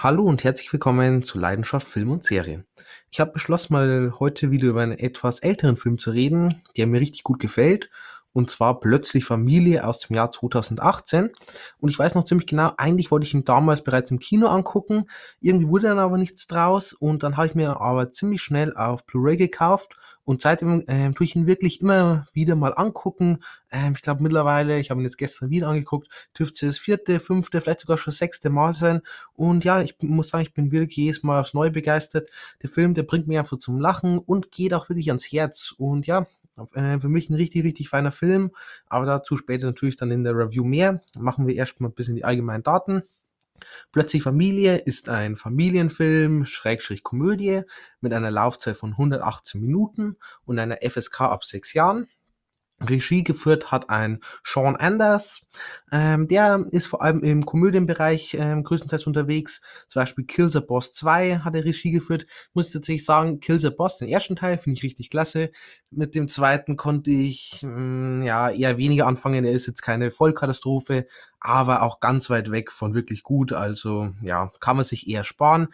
Hallo und herzlich willkommen zu Leidenschaft Film und Serie. Ich habe beschlossen, mal heute wieder über einen etwas älteren Film zu reden, der mir richtig gut gefällt und zwar Plötzlich Familie aus dem Jahr 2018. Und ich weiß noch ziemlich genau, eigentlich wollte ich ihn damals bereits im Kino angucken. Irgendwie wurde dann aber nichts draus. Und dann habe ich mir aber ziemlich schnell auf Blu-ray gekauft. Und seitdem ähm, tue ich ihn wirklich immer wieder mal angucken. Ähm, ich glaube mittlerweile, ich habe ihn jetzt gestern wieder angeguckt, dürfte es das vierte, fünfte, vielleicht sogar schon sechste Mal sein. Und ja, ich muss sagen, ich bin wirklich jedes Mal aufs Neue begeistert. Der Film, der bringt mich einfach zum Lachen und geht auch wirklich ans Herz. Und ja, für mich ein richtig, richtig feiner Film, aber dazu später natürlich dann in der Review mehr. Machen wir erstmal ein bisschen die allgemeinen Daten. Plötzlich Familie ist ein Familienfilm, Schrägstrich Komödie, mit einer Laufzeit von 118 Minuten und einer FSK ab 6 Jahren. Regie geführt hat ein Sean Anders. Ähm, der ist vor allem im Komödienbereich ähm, größtenteils unterwegs. Zum Beispiel Kill the Boss 2 hat er Regie geführt. Muss ich tatsächlich sagen, Kill the Boss, den ersten Teil, finde ich richtig klasse. Mit dem zweiten konnte ich mh, mm, ja eher weniger anfangen. Er ist jetzt keine Vollkatastrophe, aber auch ganz weit weg von wirklich gut. Also ja, kann man sich eher sparen.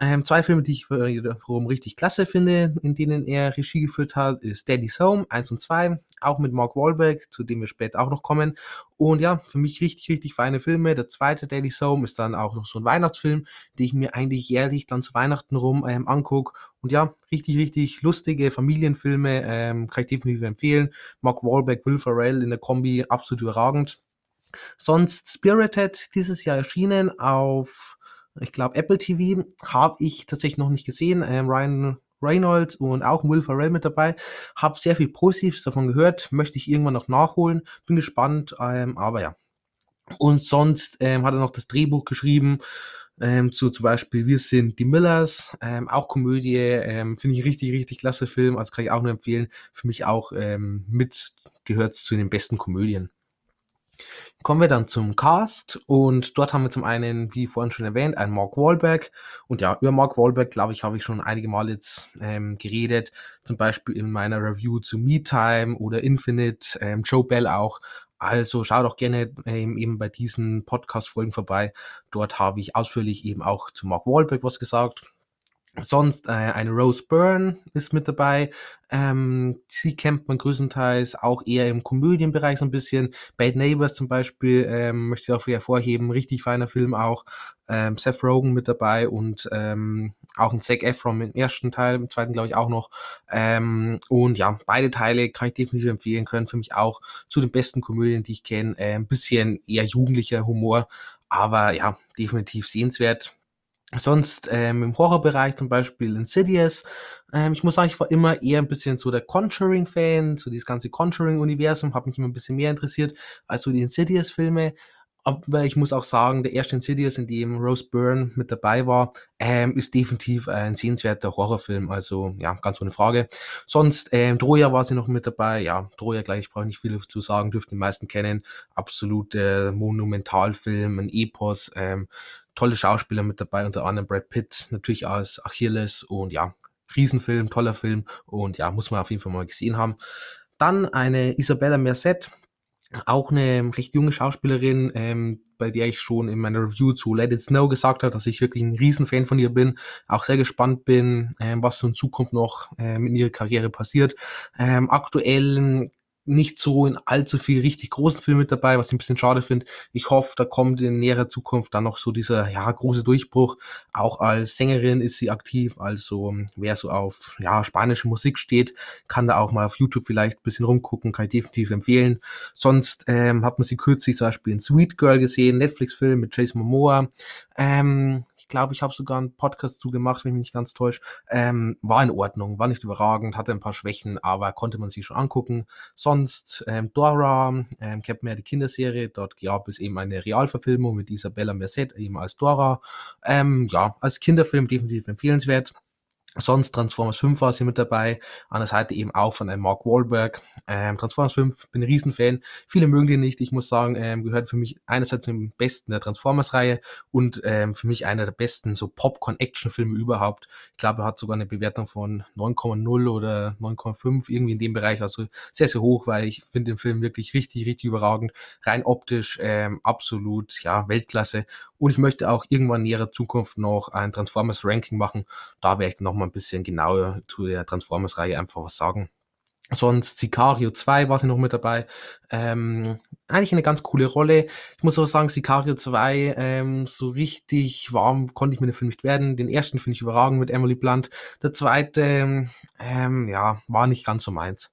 Ähm, zwei Filme, die ich wiederum richtig klasse finde, in denen er Regie geführt hat, ist Daddy's Home 1 und 2, auch mit Mark Wahlberg, zu dem wir später auch noch kommen. Und ja, für mich richtig, richtig feine Filme. Der zweite Daddy's Home ist dann auch noch so ein Weihnachtsfilm, den ich mir eigentlich jährlich dann zu Weihnachten rum ähm, angucke. Und ja, richtig, richtig lustige Familienfilme, ähm, kann ich definitiv empfehlen. Mark Wahlberg, Will Ferrell in der Kombi, absolut überragend. Sonst Spirited, dieses Jahr erschienen auf ich glaube, Apple TV habe ich tatsächlich noch nicht gesehen. Ähm, Ryan Reynolds und auch Will Ferrell mit dabei. Habe sehr viel Positives davon gehört. Möchte ich irgendwann noch nachholen. Bin gespannt. Ähm, aber ja. Und sonst ähm, hat er noch das Drehbuch geschrieben. Ähm, zu zum Beispiel Wir sind die Millers, ähm, auch Komödie, ähm, finde ich richtig, richtig klasse Film, also kann ich auch nur empfehlen. Für mich auch ähm, mit gehört zu den besten Komödien. Kommen wir dann zum Cast und dort haben wir zum einen, wie vorhin schon erwähnt, einen Mark Wahlberg und ja, über Mark Wahlberg, glaube ich, habe ich schon einige Mal jetzt ähm, geredet, zum Beispiel in meiner Review zu Me Time oder Infinite, ähm, Joe Bell auch. Also schau doch gerne ähm, eben bei diesen Podcast-Folgen vorbei. Dort habe ich ausführlich eben auch zu Mark Wahlberg was gesagt. Sonst äh, eine Rose Byrne ist mit dabei. Ähm, sie kennt man größtenteils auch eher im Komödienbereich so ein bisschen. Bad Neighbors zum Beispiel ähm, möchte ich auch hervorheben. Richtig feiner Film auch. Ähm, Seth Rogen mit dabei und ähm, auch ein Zac Efron im ersten Teil, im zweiten glaube ich auch noch. Ähm, und ja, beide Teile kann ich definitiv empfehlen können. Für mich auch zu den besten Komödien, die ich kenne. Äh, ein bisschen eher jugendlicher Humor, aber ja, definitiv sehenswert Sonst ähm, im Horrorbereich zum Beispiel Insidious. Ähm, ich muss sagen, ich war immer eher ein bisschen so der Conjuring-Fan, so dieses ganze Conjuring-Universum, hat mich immer ein bisschen mehr interessiert als so die Insidious-Filme. Aber ich muss auch sagen, der erste Insidious, in dem Rose Byrne mit dabei war, ähm, ist definitiv ein sehenswerter Horrorfilm. Also ja, ganz ohne Frage. Sonst, ähm, Troja war sie noch mit dabei. Ja, Troja gleich, ich brauche nicht viel zu sagen, dürften die meisten kennen. Absoluter Monumentalfilm, ein Epos. Ähm, tolle Schauspieler mit dabei, unter anderem Brad Pitt, natürlich als Achilles und ja, Riesenfilm, toller Film und ja, muss man auf jeden Fall mal gesehen haben. Dann eine Isabella Merced, auch eine recht junge Schauspielerin, ähm, bei der ich schon in meiner Review zu Let It Snow gesagt habe, dass ich wirklich ein Riesenfan von ihr bin, auch sehr gespannt bin, ähm, was in Zukunft noch ähm, in ihrer Karriere passiert. Ähm, aktuell nicht so in allzu viel richtig großen Filmen mit dabei, was ich ein bisschen schade finde. Ich hoffe, da kommt in näherer Zukunft dann noch so dieser ja große Durchbruch. Auch als Sängerin ist sie aktiv, also wer so auf ja spanische Musik steht, kann da auch mal auf YouTube vielleicht ein bisschen rumgucken, kann ich definitiv empfehlen. Sonst ähm, hat man sie kürzlich zum Beispiel in Sweet Girl gesehen, Netflix-Film mit Jason Momoa. Ähm, ich glaube, ich habe sogar einen Podcast zugemacht, wenn ich mich nicht ganz täusche. Ähm, war in Ordnung, war nicht überragend, hatte ein paar Schwächen, aber konnte man sich schon angucken. Sonst ähm, Dora, ähm, man ja die Kinderserie, dort gab es eben eine Realverfilmung mit Isabella Merced eben als Dora. Ähm, ja, als Kinderfilm definitiv empfehlenswert. Sonst Transformers 5 war sie mit dabei, an der Seite eben auch von einem Mark Wahlberg. Ähm, Transformers 5, bin ein Riesenfan. Viele mögen den nicht. Ich muss sagen, ähm, gehört für mich einerseits zum besten der Transformers-Reihe und ähm, für mich einer der besten so Popcorn-Action-Filme überhaupt. Ich glaube, er hat sogar eine Bewertung von 9,0 oder 9,5, irgendwie in dem Bereich. Also sehr, sehr hoch, weil ich finde den Film wirklich richtig, richtig überragend. Rein optisch ähm, absolut, ja, Weltklasse. Und ich möchte auch irgendwann in näherer Zukunft noch ein Transformers-Ranking machen. Da werde ich dann nochmal ein bisschen genauer zu der Transformers-Reihe einfach was sagen. Sonst Sicario 2 war sie noch mit dabei. Ähm, eigentlich eine ganz coole Rolle. Ich muss aber sagen, Sicario 2, ähm, so richtig warm konnte ich mit dem Film nicht werden. Den ersten finde ich überragend mit Emily Blunt. Der zweite, ähm, ja, war nicht ganz so meins.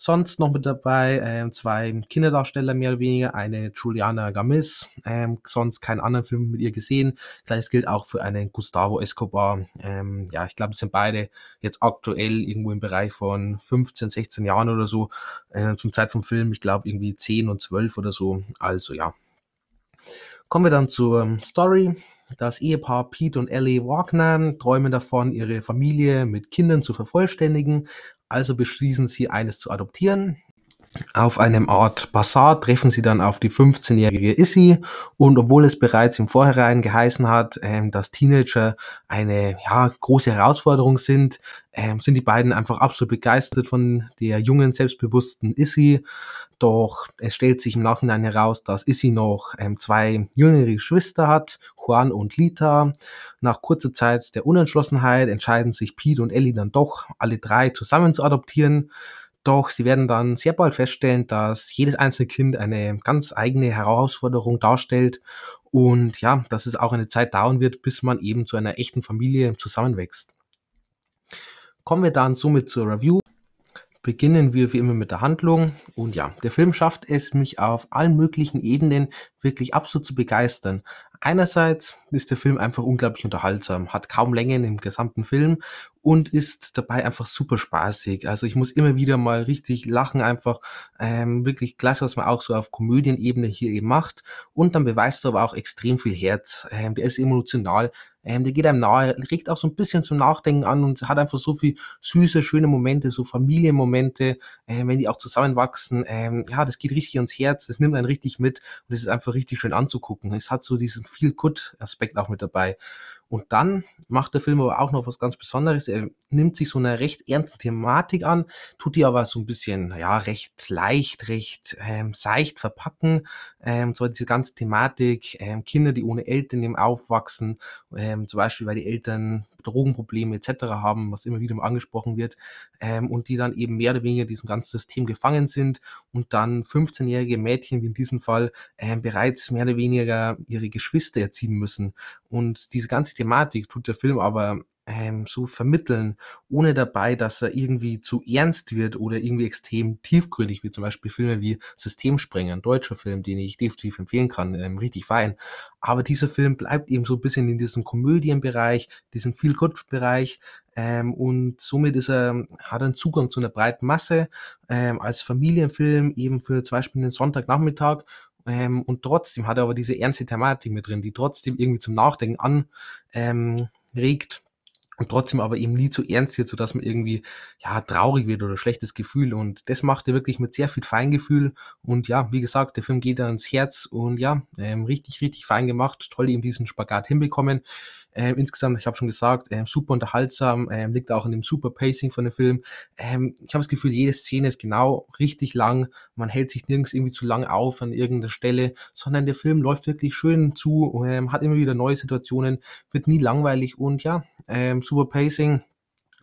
Sonst noch mit dabei ähm, zwei Kinderdarsteller mehr oder weniger, eine Juliana Gamis, ähm, sonst keinen anderen Film mit ihr gesehen. Gleiches gilt auch für einen Gustavo Escobar. Ähm, ja, ich glaube, das sind beide jetzt aktuell irgendwo im Bereich von 15, 16 Jahren oder so äh, zum Zeit vom Film. Ich glaube irgendwie 10 und 12 oder so. Also ja. Kommen wir dann zur Story. Das Ehepaar Pete und Ellie Wagner träumen davon, ihre Familie mit Kindern zu vervollständigen, also beschließen sie, eines zu adoptieren. Auf einem Art Bazar treffen sie dann auf die 15-jährige Issy und obwohl es bereits im Vorhinein geheißen hat, ähm, dass Teenager eine ja, große Herausforderung sind, ähm, sind die beiden einfach absolut begeistert von der jungen, selbstbewussten Issy. Doch es stellt sich im Nachhinein heraus, dass Issy noch ähm, zwei jüngere Geschwister hat, Juan und Lita. Nach kurzer Zeit der Unentschlossenheit entscheiden sich Pete und Ellie dann doch, alle drei zusammen zu adoptieren. Doch sie werden dann sehr bald feststellen, dass jedes einzelne Kind eine ganz eigene Herausforderung darstellt und ja, dass es auch eine Zeit dauern wird, bis man eben zu einer echten Familie zusammenwächst. Kommen wir dann somit zur Review. Beginnen wir wie immer mit der Handlung. Und ja, der Film schafft es, mich auf allen möglichen Ebenen wirklich absolut zu begeistern. Einerseits ist der Film einfach unglaublich unterhaltsam, hat kaum Längen im gesamten Film und ist dabei einfach super spaßig. Also ich muss immer wieder mal richtig lachen, einfach ähm, wirklich klasse, was man auch so auf Komödienebene hier eben macht. Und dann beweist er aber auch extrem viel Herz. Ähm, der ist emotional, ähm, der geht einem nahe, regt auch so ein bisschen zum Nachdenken an und hat einfach so viel süße, schöne Momente, so Familienmomente, äh, wenn die auch zusammenwachsen. Ähm, ja, das geht richtig ans Herz, das nimmt einen richtig mit und es ist einfach richtig schön anzugucken. Es hat so diesen Feel-Good-Aspekt auch mit dabei. Und dann macht der Film aber auch noch was ganz Besonderes. Er nimmt sich so eine recht ernste Thematik an, tut die aber so ein bisschen, ja, recht leicht, recht ähm, seicht verpacken. Ähm, zwar diese ganze Thematik, ähm, Kinder, die ohne Eltern eben aufwachsen, ähm, zum Beispiel, weil die Eltern Drogenprobleme etc. haben, was immer wieder mal angesprochen wird, ähm, und die dann eben mehr oder weniger diesem ganzen System gefangen sind und dann 15-jährige Mädchen, wie in diesem Fall, ähm, bereits mehr oder weniger ihre Geschwister erziehen müssen. Und diese ganze Thematik tut der Film aber ähm, so vermitteln, ohne dabei, dass er irgendwie zu ernst wird oder irgendwie extrem tiefgründig, wie zum Beispiel Filme wie Systemsprenger, ein deutscher Film, den ich definitiv empfehlen kann, ähm, richtig fein. Aber dieser Film bleibt eben so ein bisschen in diesem Komödienbereich, diesem Feel-Good-Bereich, ähm, und somit ist er, hat er einen Zugang zu einer breiten Masse, ähm, als Familienfilm eben für zum Beispiel den Sonntagnachmittag ähm, und trotzdem hat er aber diese ernste Thematik mit drin, die trotzdem irgendwie zum Nachdenken anregt. Und trotzdem aber eben nie zu ernst wird, sodass man irgendwie ja traurig wird oder schlechtes Gefühl. Und das macht er wirklich mit sehr viel Feingefühl. Und ja, wie gesagt, der Film geht ans Herz und ja, ähm, richtig, richtig fein gemacht. Toll eben diesen Spagat hinbekommen. Ähm, insgesamt, ich habe schon gesagt, ähm, super unterhaltsam, ähm, liegt auch in dem super Pacing von dem Film. Ähm, ich habe das Gefühl, jede Szene ist genau richtig lang. Man hält sich nirgends irgendwie zu lang auf an irgendeiner Stelle, sondern der Film läuft wirklich schön zu, ähm, hat immer wieder neue Situationen, wird nie langweilig und ja, ähm, super Pacing.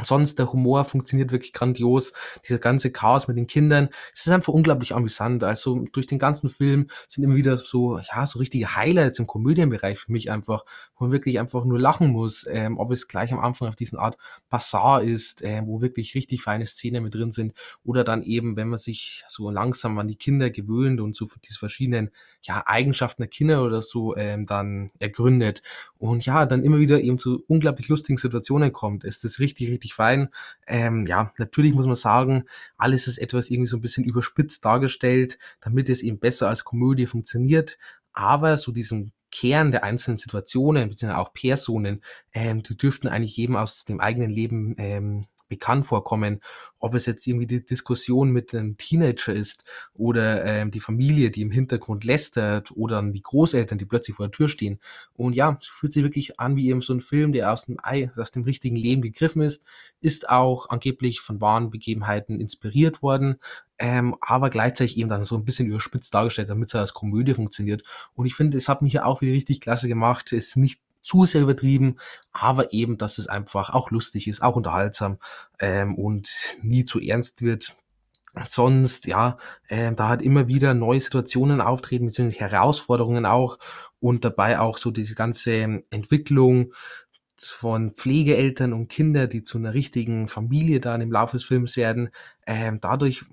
Sonst der Humor funktioniert wirklich grandios. Dieser ganze Chaos mit den Kindern. Es ist einfach unglaublich amüsant. Also durch den ganzen Film sind immer wieder so, ja, so richtige Highlights im Komödienbereich für mich einfach, wo man wirklich einfach nur lachen muss. Ähm, ob es gleich am Anfang auf diesen Art Bazaar ist, äh, wo wirklich richtig feine Szenen mit drin sind. Oder dann eben, wenn man sich so langsam an die Kinder gewöhnt und so diese verschiedenen, ja, Eigenschaften der Kinder oder so ähm, dann ergründet. Und ja, dann immer wieder eben zu unglaublich lustigen Situationen kommt. Ist das richtig, richtig richtig fein. Ähm, ja, natürlich muss man sagen, alles ist etwas irgendwie so ein bisschen überspitzt dargestellt, damit es eben besser als Komödie funktioniert. Aber so diesen Kern der einzelnen Situationen, beziehungsweise auch Personen, ähm, die dürften eigentlich jedem aus dem eigenen Leben ähm, bekannt vorkommen. Ob es jetzt irgendwie die Diskussion mit einem Teenager ist oder ähm, die Familie, die im Hintergrund lästert oder die Großeltern, die plötzlich vor der Tür stehen. Und ja, es fühlt sich wirklich an wie eben so ein Film, der aus dem Ei, aus dem richtigen Leben gegriffen ist, ist auch angeblich von wahren Begebenheiten inspiriert worden, ähm, aber gleichzeitig eben dann so ein bisschen überspitzt dargestellt, damit es als Komödie funktioniert. Und ich finde, es hat mich ja auch wieder richtig klasse gemacht. Es ist nicht zu sehr übertrieben, aber eben, dass es einfach auch lustig ist, auch unterhaltsam ähm, und nie zu ernst wird. Sonst, ja, äh, da hat immer wieder neue Situationen auftreten, beziehungsweise Herausforderungen auch und dabei auch so diese ganze Entwicklung von Pflegeeltern und Kinder, die zu einer richtigen Familie dann im Laufe des Films werden. Ähm, dadurch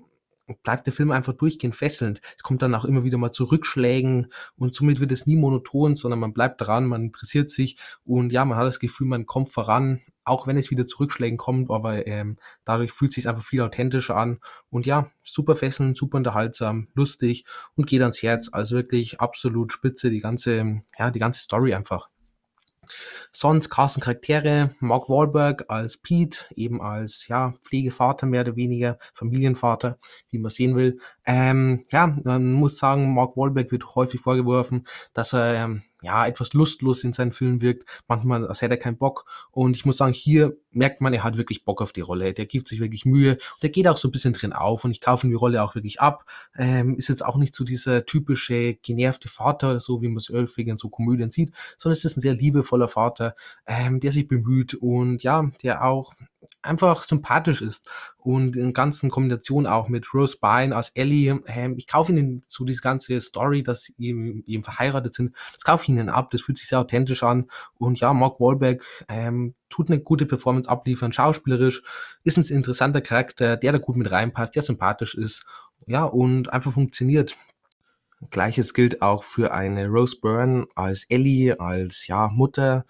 bleibt der Film einfach durchgehend fesselnd. Es kommt dann auch immer wieder mal zu Rückschlägen und somit wird es nie monoton, sondern man bleibt dran, man interessiert sich und ja, man hat das Gefühl, man kommt voran, auch wenn es wieder zu Rückschlägen kommt, aber ähm, dadurch fühlt es sich einfach viel authentischer an und ja, super fesselnd, super unterhaltsam, lustig und geht ans Herz. Also wirklich absolut spitze die ganze, ja, die ganze Story einfach. Sonst Carsten Charaktere, Mark Wahlberg als Pete, eben als ja, Pflegevater mehr oder weniger, Familienvater, wie man sehen will. Ähm, ja, man muss sagen, Mark Wahlberg wird häufig vorgeworfen, dass er ähm, ja, etwas lustlos in seinen Filmen wirkt. Manchmal, als hätte er keinen Bock. Und ich muss sagen, hier merkt man, er hat wirklich Bock auf die Rolle. Der gibt sich wirklich Mühe. Der geht auch so ein bisschen drin auf. Und ich kaufe ihm die Rolle auch wirklich ab. Ähm, ist jetzt auch nicht so dieser typische genervte Vater oder so, wie man es häufig in so Komödien sieht, sondern es ist ein sehr liebevoller Vater, ähm, der sich bemüht und ja, der auch einfach sympathisch ist und in ganzen Kombination auch mit Rose Byrne als Ellie. Ähm, ich kaufe ihnen so diese ganze Story, dass sie eben, verheiratet sind. Das kaufe ich ihnen ab. Das fühlt sich sehr authentisch an. Und ja, Mark Wahlberg ähm, tut eine gute Performance abliefern, schauspielerisch, ist ein interessanter Charakter, der da gut mit reinpasst, der sympathisch ist. Ja, und einfach funktioniert. Gleiches gilt auch für eine Rose Byrne als Ellie, als ja, Mutter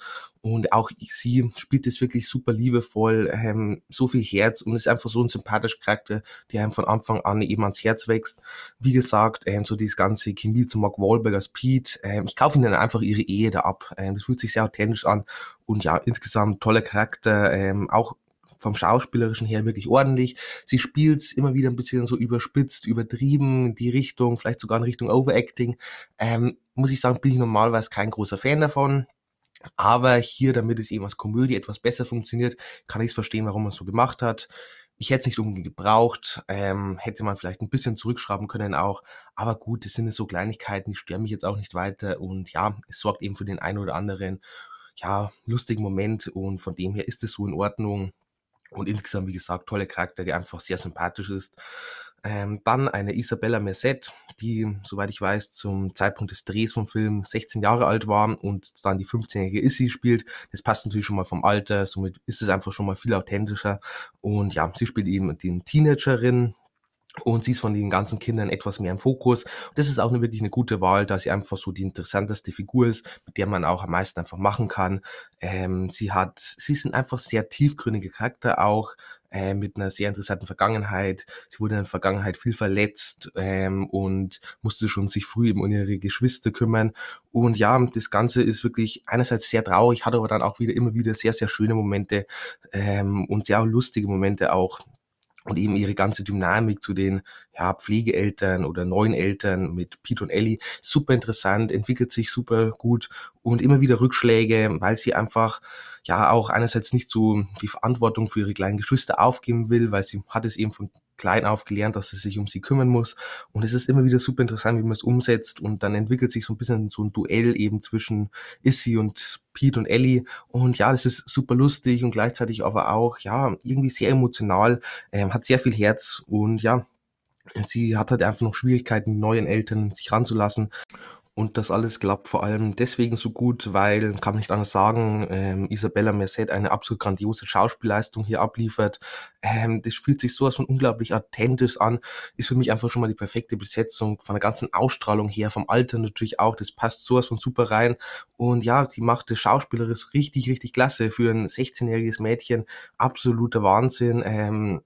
und auch sie spielt es wirklich super liebevoll, ähm, so viel Herz und ist einfach so ein sympathischer Charakter, der einem von Anfang an eben ans Herz wächst. Wie gesagt, ähm, so dieses ganze Chemie zu Mark Wahlberg als Pete, ähm, ich kaufe ihnen einfach ihre Ehe da ab. Ähm, das fühlt sich sehr authentisch an und ja, insgesamt toller Charakter, ähm, auch vom Schauspielerischen her wirklich ordentlich. Sie spielt immer wieder ein bisschen so überspitzt, übertrieben, in die Richtung, vielleicht sogar in Richtung Overacting. Ähm, muss ich sagen, bin ich normalerweise kein großer Fan davon. Aber hier, damit es eben als Komödie etwas besser funktioniert, kann ich es verstehen, warum man es so gemacht hat. Ich hätte es nicht unbedingt gebraucht, ähm, hätte man vielleicht ein bisschen zurückschrauben können auch. Aber gut, das sind so Kleinigkeiten, die stören mich jetzt auch nicht weiter. Und ja, es sorgt eben für den einen oder anderen, ja, lustigen Moment. Und von dem her ist es so in Ordnung. Und insgesamt, wie gesagt, tolle Charakter, der einfach sehr sympathisch ist. Ähm, dann eine Isabella Merced, die, soweit ich weiß, zum Zeitpunkt des Drehs vom Film 16 Jahre alt war und dann die 15-jährige Issy spielt. Das passt natürlich schon mal vom Alter, somit ist es einfach schon mal viel authentischer. Und ja, sie spielt eben die Teenagerin, und sie ist von den ganzen Kindern etwas mehr im Fokus. Das ist auch eine, wirklich eine gute Wahl, da sie einfach so die interessanteste Figur ist, mit der man auch am meisten einfach machen kann. Ähm, sie hat, sie sind einfach sehr tiefgründige Charakter auch, äh, mit einer sehr interessanten Vergangenheit. Sie wurde in der Vergangenheit viel verletzt ähm, und musste schon sich früh eben um ihre Geschwister kümmern. Und ja, das Ganze ist wirklich einerseits sehr traurig, hat aber dann auch wieder immer wieder sehr, sehr schöne Momente ähm, und sehr lustige Momente auch und eben ihre ganze Dynamik zu den ja, Pflegeeltern oder neuen Eltern mit Pete und Ellie. Super interessant, entwickelt sich super gut und immer wieder Rückschläge, weil sie einfach ja auch einerseits nicht so die Verantwortung für ihre kleinen Geschwister aufgeben will, weil sie hat es eben von klein auf gelernt, dass sie sich um sie kümmern muss. Und es ist immer wieder super interessant, wie man es umsetzt. Und dann entwickelt sich so ein bisschen so ein Duell eben zwischen Issy und Pete und Ellie. Und ja, das ist super lustig und gleichzeitig aber auch, ja, irgendwie sehr emotional, ähm, hat sehr viel Herz und ja, sie hat halt einfach noch Schwierigkeiten, neuen Eltern sich ranzulassen. Und das alles klappt vor allem deswegen so gut, weil, kann man nicht anders sagen, ähm, Isabella Merced eine absolut grandiose Schauspielleistung hier abliefert. Ähm, das fühlt sich sowas von unglaublich authentisch an. Ist für mich einfach schon mal die perfekte Besetzung von der ganzen Ausstrahlung her, vom Alter natürlich auch. Das passt sowas von super rein. Und ja, sie macht das schauspielerisch richtig, richtig klasse für ein 16-jähriges Mädchen. Absoluter Wahnsinn. Ähm,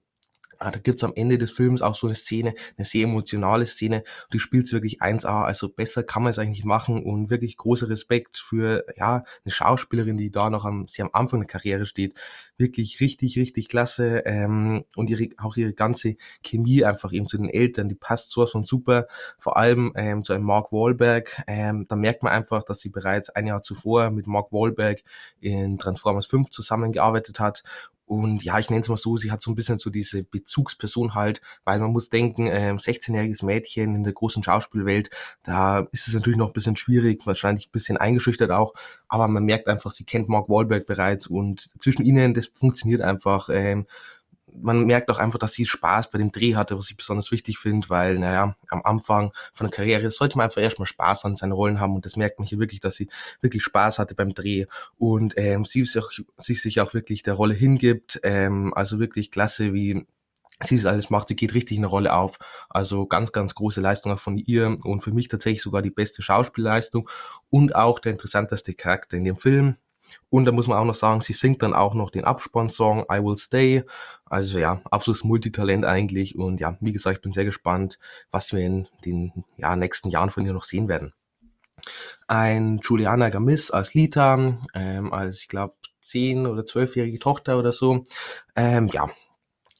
Ah, da gibt's am Ende des Films auch so eine Szene, eine sehr emotionale Szene. Die spielt's wirklich 1A, also besser kann man es eigentlich machen und wirklich großer Respekt für ja eine Schauspielerin, die da noch am sehr am Anfang der Karriere steht. Wirklich richtig, richtig klasse ähm, und ihre auch ihre ganze Chemie einfach eben zu den Eltern, die passt sowas von super. Vor allem ähm, zu einem Mark Wahlberg. Ähm, da merkt man einfach, dass sie bereits ein Jahr zuvor mit Mark Wahlberg in Transformers 5 zusammengearbeitet hat und ja, ich nenne es mal so, sie hat so ein bisschen so diese Bezugsperson halt, weil man muss denken, ähm, 16-jähriges Mädchen in der großen Schauspielwelt, da ist es natürlich noch ein bisschen schwierig, wahrscheinlich ein bisschen eingeschüchtert auch, aber man merkt einfach, sie kennt Mark Wahlberg bereits und zwischen ihnen, das funktioniert einfach. Ähm, man merkt auch einfach, dass sie Spaß bei dem Dreh hatte, was ich besonders wichtig finde, weil, naja, am Anfang von der Karriere sollte man einfach erstmal Spaß an seinen Rollen haben und das merkt man hier wirklich, dass sie wirklich Spaß hatte beim Dreh und ähm, sie, sich auch, sie sich auch wirklich der Rolle hingibt, ähm, also wirklich klasse, wie sie es alles macht, sie geht richtig in eine Rolle auf. Also ganz, ganz große Leistung auch von ihr und für mich tatsächlich sogar die beste Schauspielleistung und auch der interessanteste Charakter in dem Film. Und da muss man auch noch sagen, sie singt dann auch noch den Abspannsong I Will Stay. Also ja, absolutes Multitalent eigentlich. Und ja, wie gesagt, ich bin sehr gespannt, was wir in den ja, nächsten Jahren von ihr noch sehen werden. Ein Juliana Gamis als Lita, ähm, als ich glaube zehn oder zwölfjährige Tochter oder so. Ähm, ja,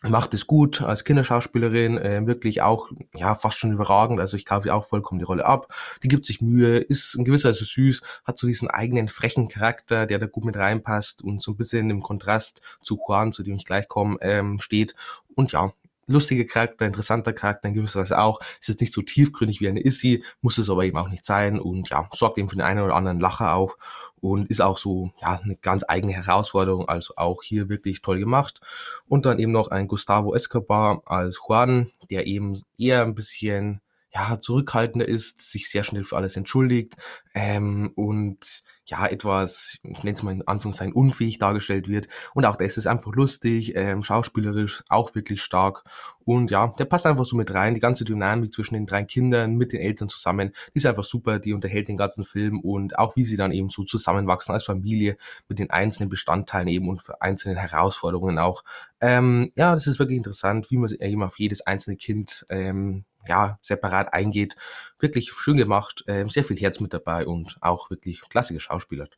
macht es gut als Kinderschauspielerin, äh, wirklich auch ja fast schon überragend. Also ich kaufe ihr auch vollkommen die Rolle ab. Die gibt sich Mühe, ist in gewisser Weise süß, hat so diesen eigenen frechen Charakter, der da gut mit reinpasst und so ein bisschen im Kontrast zu Juan, zu dem ich gleich komme, ähm, steht. Und ja, lustiger Charakter, interessanter Charakter in gewisser Weise auch. Ist jetzt nicht so tiefgründig wie eine Issy, muss es aber eben auch nicht sein und ja, sorgt eben für den einen oder anderen Lacher auch und ist auch so, ja, eine ganz eigene Herausforderung, also auch hier wirklich toll gemacht. Und dann eben noch ein Gustavo Escobar als Juan, der eben eher ein bisschen ja, zurückhaltender ist, sich sehr schnell für alles entschuldigt ähm, und ja, etwas, ich nenne es mal in Anführungszeichen, unfähig dargestellt wird. Und auch das ist einfach lustig, ähm, schauspielerisch auch wirklich stark. Und ja, der passt einfach so mit rein. Die ganze Dynamik zwischen den drei Kindern mit den Eltern zusammen, die ist einfach super, die unterhält den ganzen Film und auch wie sie dann eben so zusammenwachsen als Familie mit den einzelnen Bestandteilen eben und für einzelnen Herausforderungen auch. Ähm, ja, das ist wirklich interessant, wie man eben auf jedes einzelne Kind ähm, ja, separat eingeht. Wirklich schön gemacht, äh, sehr viel Herz mit dabei und auch wirklich klassische Schauspieler.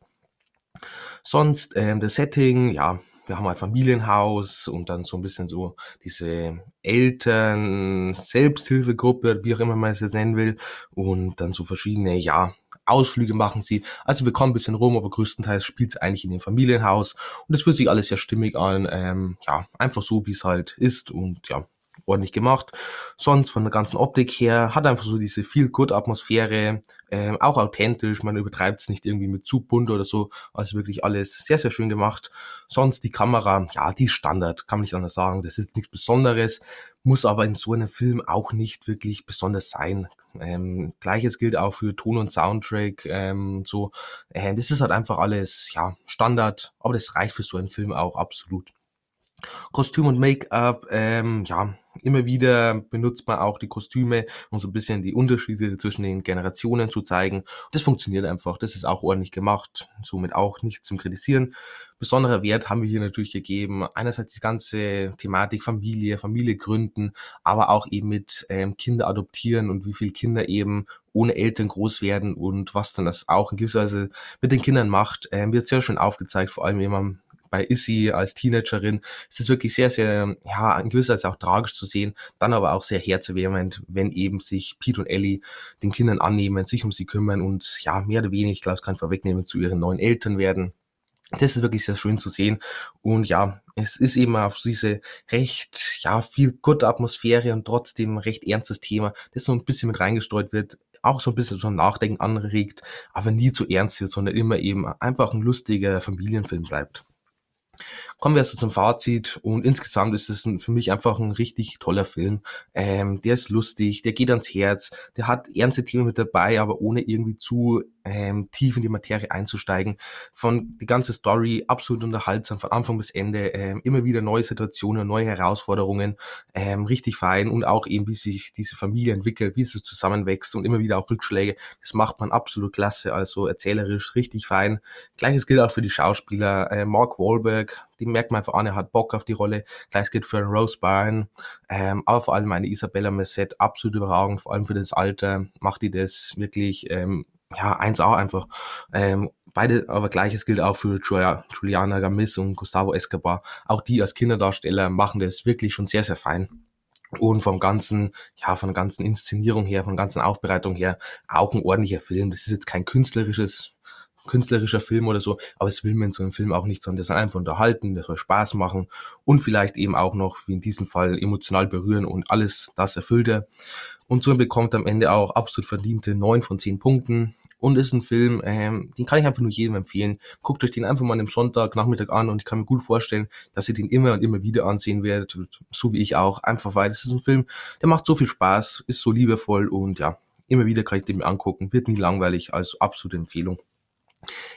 Sonst ähm, das Setting, ja, wir haben halt Familienhaus und dann so ein bisschen so diese Eltern, Selbsthilfegruppe, wie auch immer man es jetzt nennen will, und dann so verschiedene, ja, Ausflüge machen sie. Also wir kommen ein bisschen rum, aber größtenteils spielt es eigentlich in dem Familienhaus und es fühlt sich alles sehr stimmig an, ähm, ja, einfach so, wie es halt ist und ja, ordentlich gemacht. Sonst von der ganzen Optik her hat einfach so diese Feel-Good-Atmosphäre, ähm, auch authentisch, man übertreibt es nicht irgendwie mit zu bunt oder so, also wirklich alles sehr, sehr schön gemacht. Sonst die Kamera, ja, die ist Standard, kann man nicht anders sagen, das ist nichts Besonderes, muss aber in so einem Film auch nicht wirklich besonders sein. Ähm, Gleiches gilt auch für Ton und Soundtrack, ähm, so. Äh, das ist halt einfach alles, ja, Standard, aber das reicht für so einen Film auch absolut. Kostüm und Make-up, ähm, ja, immer wieder benutzt man auch die Kostüme, um so ein bisschen die Unterschiede zwischen den Generationen zu zeigen. Das funktioniert einfach, das ist auch ordentlich gemacht, somit auch nichts zum Kritisieren. Besonderer Wert haben wir hier natürlich gegeben. Einerseits die ganze Thematik Familie, Familie gründen, aber auch eben mit ähm, Kinder adoptieren und wie viele Kinder eben ohne Eltern groß werden und was dann das auch in gewisser Weise mit den Kindern macht, ähm, wird sehr schön aufgezeigt, vor allem wenn man bei Issy als Teenagerin ist es wirklich sehr, sehr, ja, in gewisser Weise auch tragisch zu sehen, dann aber auch sehr herzerwärmend, wenn eben sich Pete und Ellie den Kindern annehmen, sich um sie kümmern und ja, mehr oder weniger, ich glaube, es kann vorwegnehmen, zu ihren neuen Eltern werden. Das ist wirklich sehr schön zu sehen. Und ja, es ist eben auf diese recht, ja, viel gute Atmosphäre und trotzdem recht ernstes Thema, das so ein bisschen mit reingestreut wird, auch so ein bisschen ein Nachdenken anregt, aber nie zu ernst wird, sondern immer eben einfach ein lustiger Familienfilm bleibt. Kommen wir also zum Fazit und insgesamt ist es für mich einfach ein richtig toller Film. Ähm, der ist lustig, der geht ans Herz, der hat ernste Themen mit dabei, aber ohne irgendwie zu ähm, tief in die Materie einzusteigen. Von die ganze Story absolut unterhaltsam, von Anfang bis Ende, ähm, immer wieder neue Situationen, neue Herausforderungen, ähm, richtig fein und auch eben, wie sich diese Familie entwickelt, wie sie zusammenwächst und immer wieder auch Rückschläge. Das macht man absolut klasse, also erzählerisch richtig fein. Gleiches gilt auch für die Schauspieler. Äh, Mark Wahlberg Wahlberg, die merkt man einfach an, er hat Bock auf die Rolle. Gleich geht für einen Rose Byrne, ähm, aber vor allem eine Isabella Messette, absolut überragend, vor allem für das Alter, macht die das wirklich, ähm, ja, 1A einfach. Ähm, beide, aber gleiches gilt auch für Juliana Gamis und Gustavo Escobar. Auch die als Kinderdarsteller machen das wirklich schon sehr, sehr fein und vom ganzen, ja, von der ganzen Inszenierung her, von der ganzen Aufbereitung her auch ein ordentlicher Film. Das ist jetzt kein künstlerisches, künstlerischer Film oder so, aber es will man in so einem Film auch nicht, sondern der soll einfach unterhalten, der soll Spaß machen und vielleicht eben auch noch, wie in diesem Fall, emotional berühren und alles das erfüllt er. Und so bekommt am Ende auch absolut verdiente neun von zehn Punkten und ist ein Film, ähm, den kann ich einfach nur jedem empfehlen. Guckt euch den einfach mal am Sonntag, Nachmittag an und ich kann mir gut vorstellen, dass ihr den immer und immer wieder ansehen werdet, so wie ich auch. Einfach weil es ist ein Film, der macht so viel Spaß, ist so liebevoll und ja, immer wieder kann ich den mir angucken, wird nie langweilig, also absolute Empfehlung.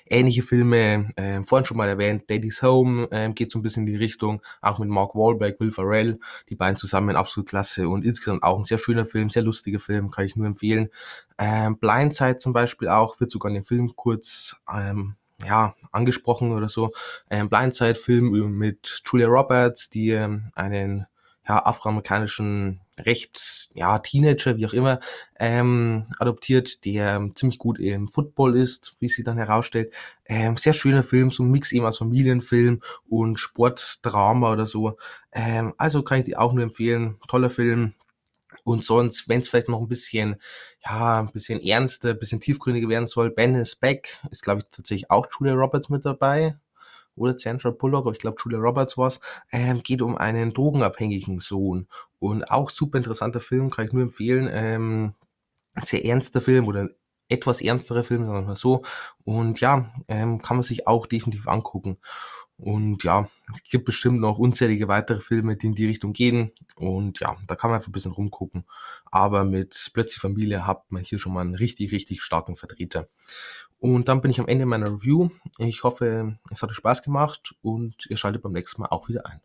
Ähnliche Filme, äh, vorhin schon mal erwähnt, Daddy's Home äh, geht so ein bisschen in die Richtung, auch mit Mark Wahlberg, Will Ferrell, die beiden zusammen absolut klasse und insgesamt auch ein sehr schöner Film, sehr lustiger Film, kann ich nur empfehlen. Ähm, Blindside zum Beispiel auch, wird sogar in dem Film kurz ähm, ja, angesprochen oder so. Ähm, Blindside-Film mit Julia Roberts, die ähm, einen ja, afroamerikanischen recht, ja, Teenager, wie auch immer, ähm, adoptiert, der ähm, ziemlich gut im Football ist, wie sie dann herausstellt. Ähm, sehr schöner Film, so ein Mix eben aus Familienfilm und Sportdrama oder so. Ähm, also kann ich dir auch nur empfehlen. Toller Film. Und sonst, wenn es vielleicht noch ein bisschen, ja, ein bisschen ernster, ein bisschen tiefgründiger werden soll, Ben is Back, ist glaube ich tatsächlich auch Julia Roberts mit dabei oder Sandra Bullock, aber ich glaube Julia Roberts war's, ähm, geht um einen drogenabhängigen Sohn. Und auch super interessanter Film, kann ich nur empfehlen. Ähm, sehr ernster Film oder etwas ernstere Film, sagen wir mal so. Und ja, ähm, kann man sich auch definitiv angucken. Und ja, es gibt bestimmt noch unzählige weitere Filme, die in die Richtung gehen. Und ja, da kann man einfach ein bisschen rumgucken. Aber mit Plötzlich Familie hat man hier schon mal einen richtig, richtig starken Vertreter. Und dann bin ich am Ende meiner Review. Ich hoffe, es hat euch Spaß gemacht und ihr schaltet beim nächsten Mal auch wieder ein.